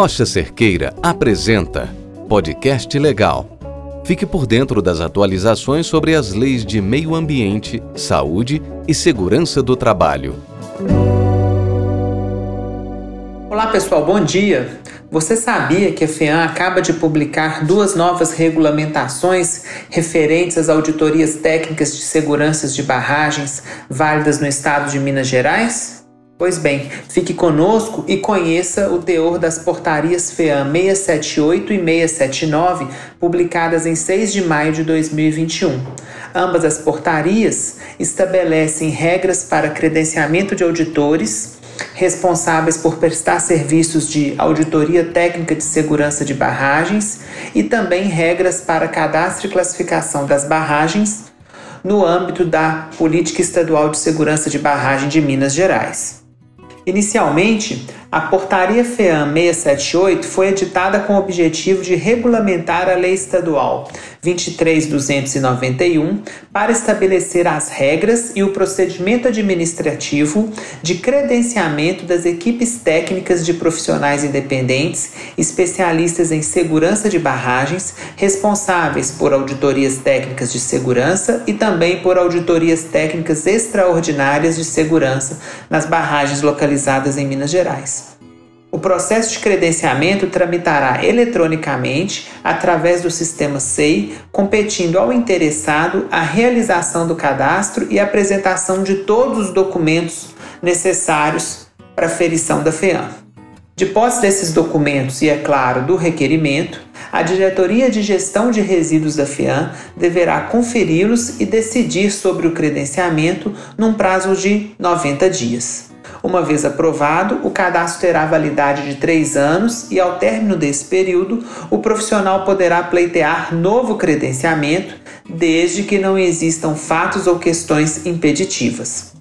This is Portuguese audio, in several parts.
Rocha Cerqueira apresenta Podcast Legal. Fique por dentro das atualizações sobre as leis de meio ambiente, saúde e segurança do trabalho. Olá pessoal, bom dia! Você sabia que a FEAM acaba de publicar duas novas regulamentações referentes às auditorias técnicas de seguranças de barragens válidas no estado de Minas Gerais? Pois bem, fique conosco e conheça o teor das portarias FEAM 678 e 679, publicadas em 6 de maio de 2021. Ambas as portarias estabelecem regras para credenciamento de auditores responsáveis por prestar serviços de auditoria técnica de segurança de barragens e também regras para cadastro e classificação das barragens no âmbito da Política Estadual de Segurança de Barragem de Minas Gerais. Inicialmente, a Portaria FEAM 678 foi editada com o objetivo de regulamentar a Lei Estadual 23291 para estabelecer as regras e o procedimento administrativo de credenciamento das equipes técnicas de profissionais independentes, especialistas em segurança de barragens, responsáveis por auditorias técnicas de segurança e também por auditorias técnicas extraordinárias de segurança nas barragens localizadas em Minas Gerais. O processo de credenciamento tramitará eletronicamente através do sistema SEI, competindo ao interessado a realização do cadastro e apresentação de todos os documentos necessários para a ferição da FEAM. De posse desses documentos e, é claro, do requerimento, a Diretoria de Gestão de Resíduos da FEAM deverá conferi-los e decidir sobre o credenciamento num prazo de 90 dias. Uma vez aprovado, o cadastro terá validade de três anos e, ao término desse período, o profissional poderá pleitear novo credenciamento, desde que não existam fatos ou questões impeditivas.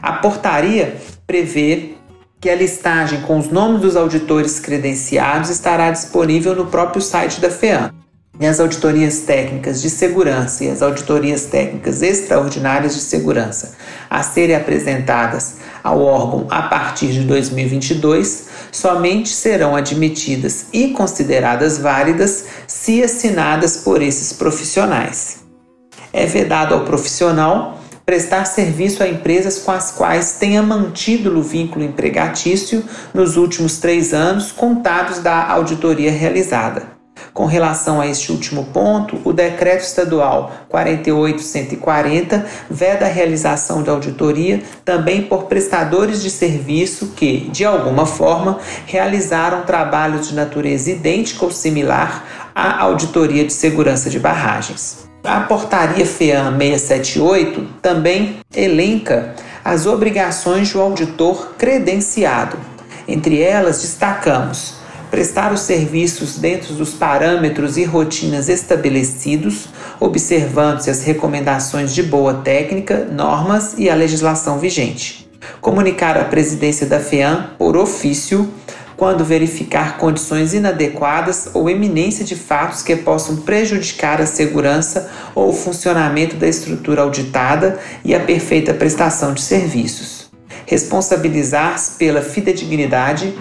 A portaria prevê que a listagem com os nomes dos auditores credenciados estará disponível no próprio site da FEAM. E as auditorias técnicas de segurança e as auditorias técnicas extraordinárias de segurança a serem apresentadas ao órgão a partir de 2022 somente serão admitidas e consideradas válidas se assinadas por esses profissionais. É vedado ao profissional prestar serviço a empresas com as quais tenha mantido o vínculo empregatício nos últimos três anos contados da auditoria realizada. Com relação a este último ponto, o Decreto Estadual 48140 veda a realização de auditoria também por prestadores de serviço que, de alguma forma, realizaram trabalhos de natureza idêntica ou similar à auditoria de segurança de barragens. A portaria FEAM 678 também elenca as obrigações do auditor credenciado. Entre elas, destacamos prestar os serviços dentro dos parâmetros e rotinas estabelecidos, observando-se as recomendações de boa técnica, normas e a legislação vigente. Comunicar à presidência da FEAM, por ofício, quando verificar condições inadequadas ou eminência de fatos que possam prejudicar a segurança ou o funcionamento da estrutura auditada e a perfeita prestação de serviços. Responsabilizar-se pela fidedignidade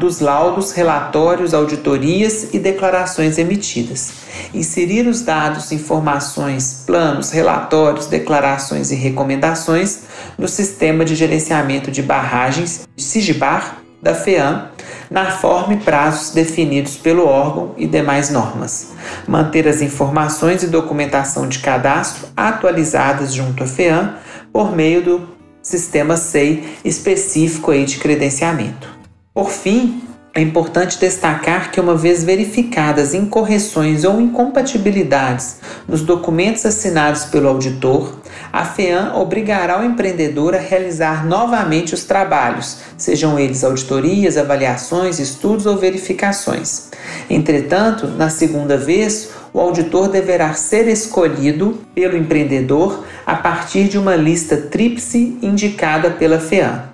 dos laudos, relatórios, auditorias e declarações emitidas. Inserir os dados, informações, planos, relatórios, declarações e recomendações no sistema de gerenciamento de barragens SIGBAR da FEAM, na forma e prazos definidos pelo órgão e demais normas. Manter as informações e documentação de cadastro atualizadas junto à FEAM por meio do sistema SEI específico aí de credenciamento. Por fim, é importante destacar que, uma vez verificadas incorreções ou incompatibilidades nos documentos assinados pelo auditor, a FEAM obrigará o empreendedor a realizar novamente os trabalhos, sejam eles auditorias, avaliações, estudos ou verificações. Entretanto, na segunda vez, o auditor deverá ser escolhido pelo empreendedor a partir de uma lista tríplice indicada pela FEAM.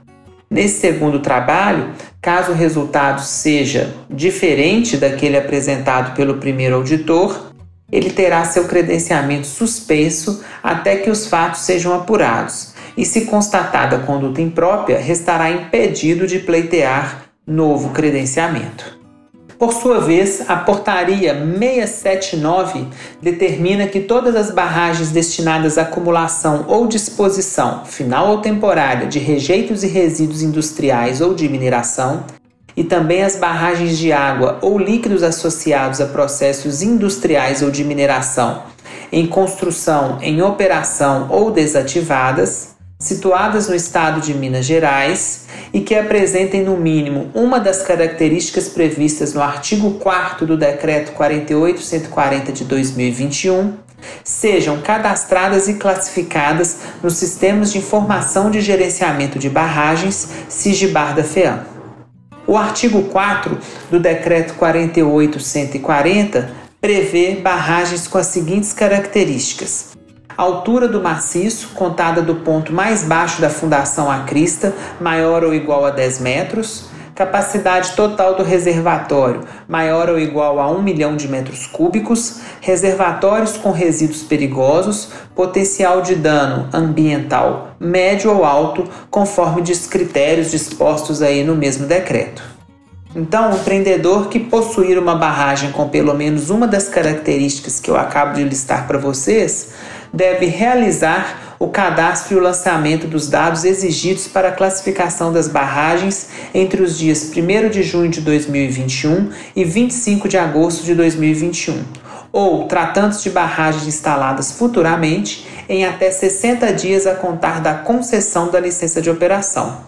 Nesse segundo trabalho, caso o resultado seja diferente daquele apresentado pelo primeiro auditor, ele terá seu credenciamento suspenso até que os fatos sejam apurados. E se constatada conduta imprópria, restará impedido de pleitear novo credenciamento. Por sua vez, a Portaria 679 determina que todas as barragens destinadas à acumulação ou disposição, final ou temporária, de rejeitos e resíduos industriais ou de mineração, e também as barragens de água ou líquidos associados a processos industriais ou de mineração, em construção, em operação ou desativadas, situadas no estado de Minas Gerais e que apresentem no mínimo uma das características previstas no artigo 4 do Decreto 48140 de 2021, sejam cadastradas e classificadas nos sistemas de informação de gerenciamento de barragens SIGBAR da FEAM. O artigo 4 do Decreto 48140 prevê barragens com as seguintes características: altura do maciço, contada do ponto mais baixo da fundação à crista, maior ou igual a 10 metros. Capacidade total do reservatório, maior ou igual a 1 milhão de metros cúbicos. Reservatórios com resíduos perigosos, potencial de dano ambiental médio ou alto, conforme os critérios dispostos aí no mesmo decreto. Então, o empreendedor que possuir uma barragem com pelo menos uma das características que eu acabo de listar para vocês, deve realizar o cadastro e o lançamento dos dados exigidos para a classificação das barragens entre os dias 1 de junho de 2021 e 25 de agosto de 2021, ou, tratando-se de barragens instaladas futuramente, em até 60 dias a contar da concessão da licença de operação.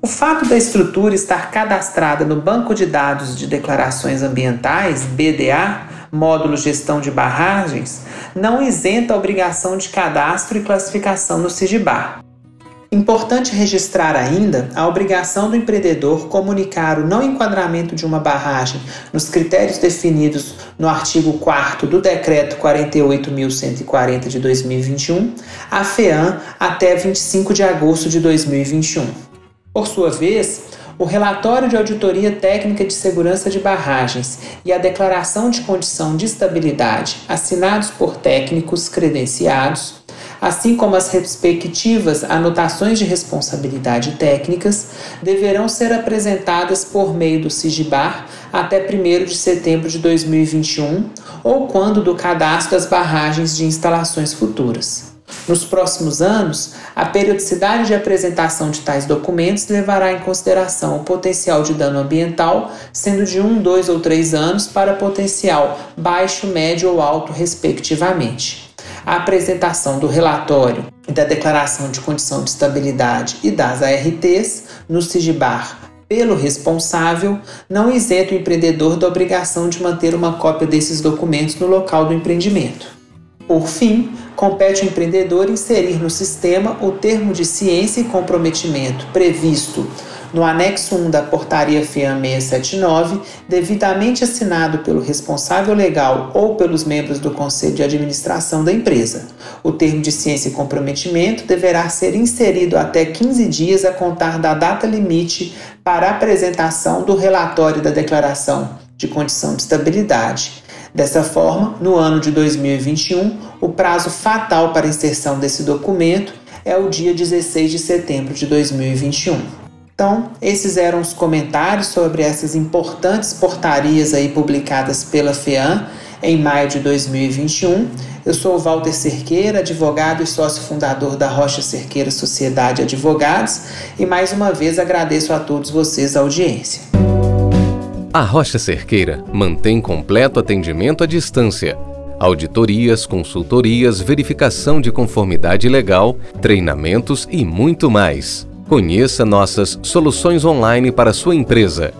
O fato da estrutura estar cadastrada no Banco de Dados de Declarações Ambientais, BDA, módulo Gestão de Barragens, não isenta a obrigação de cadastro e classificação no SIGBAR. Importante registrar ainda a obrigação do empreendedor comunicar o não enquadramento de uma barragem nos critérios definidos no artigo 4 do Decreto 48.140 de 2021 à FEAM até 25 de agosto de 2021. Por sua vez, o relatório de auditoria técnica de segurança de barragens e a declaração de condição de estabilidade, assinados por técnicos credenciados, assim como as respectivas anotações de responsabilidade técnicas, deverão ser apresentadas por meio do SIGBAR até 1 de setembro de 2021 ou quando do cadastro das barragens de instalações futuras. Nos próximos anos, a periodicidade de apresentação de tais documentos levará em consideração o potencial de dano ambiental, sendo de um, dois ou três anos para potencial baixo, médio ou alto, respectivamente. A apresentação do relatório e da declaração de condição de estabilidade e das ARTs no SIGBAR pelo responsável não isenta o empreendedor da obrigação de manter uma cópia desses documentos no local do empreendimento. Por fim, compete ao empreendedor inserir no sistema o termo de ciência e comprometimento previsto no anexo 1 da Portaria FIAM 679, devidamente assinado pelo responsável legal ou pelos membros do Conselho de Administração da empresa. O termo de ciência e comprometimento deverá ser inserido até 15 dias a contar da data limite para apresentação do relatório da declaração de condição de estabilidade Dessa forma, no ano de 2021, o prazo fatal para inserção desse documento é o dia 16 de setembro de 2021. Então, esses eram os comentários sobre essas importantes portarias aí publicadas pela FEAM em maio de 2021. Eu sou o Walter Cerqueira, advogado e sócio fundador da Rocha Cerqueira Sociedade Advogados, e mais uma vez agradeço a todos vocês a audiência. A Rocha Cerqueira mantém completo atendimento à distância. Auditorias, consultorias, verificação de conformidade legal, treinamentos e muito mais. Conheça nossas soluções online para sua empresa.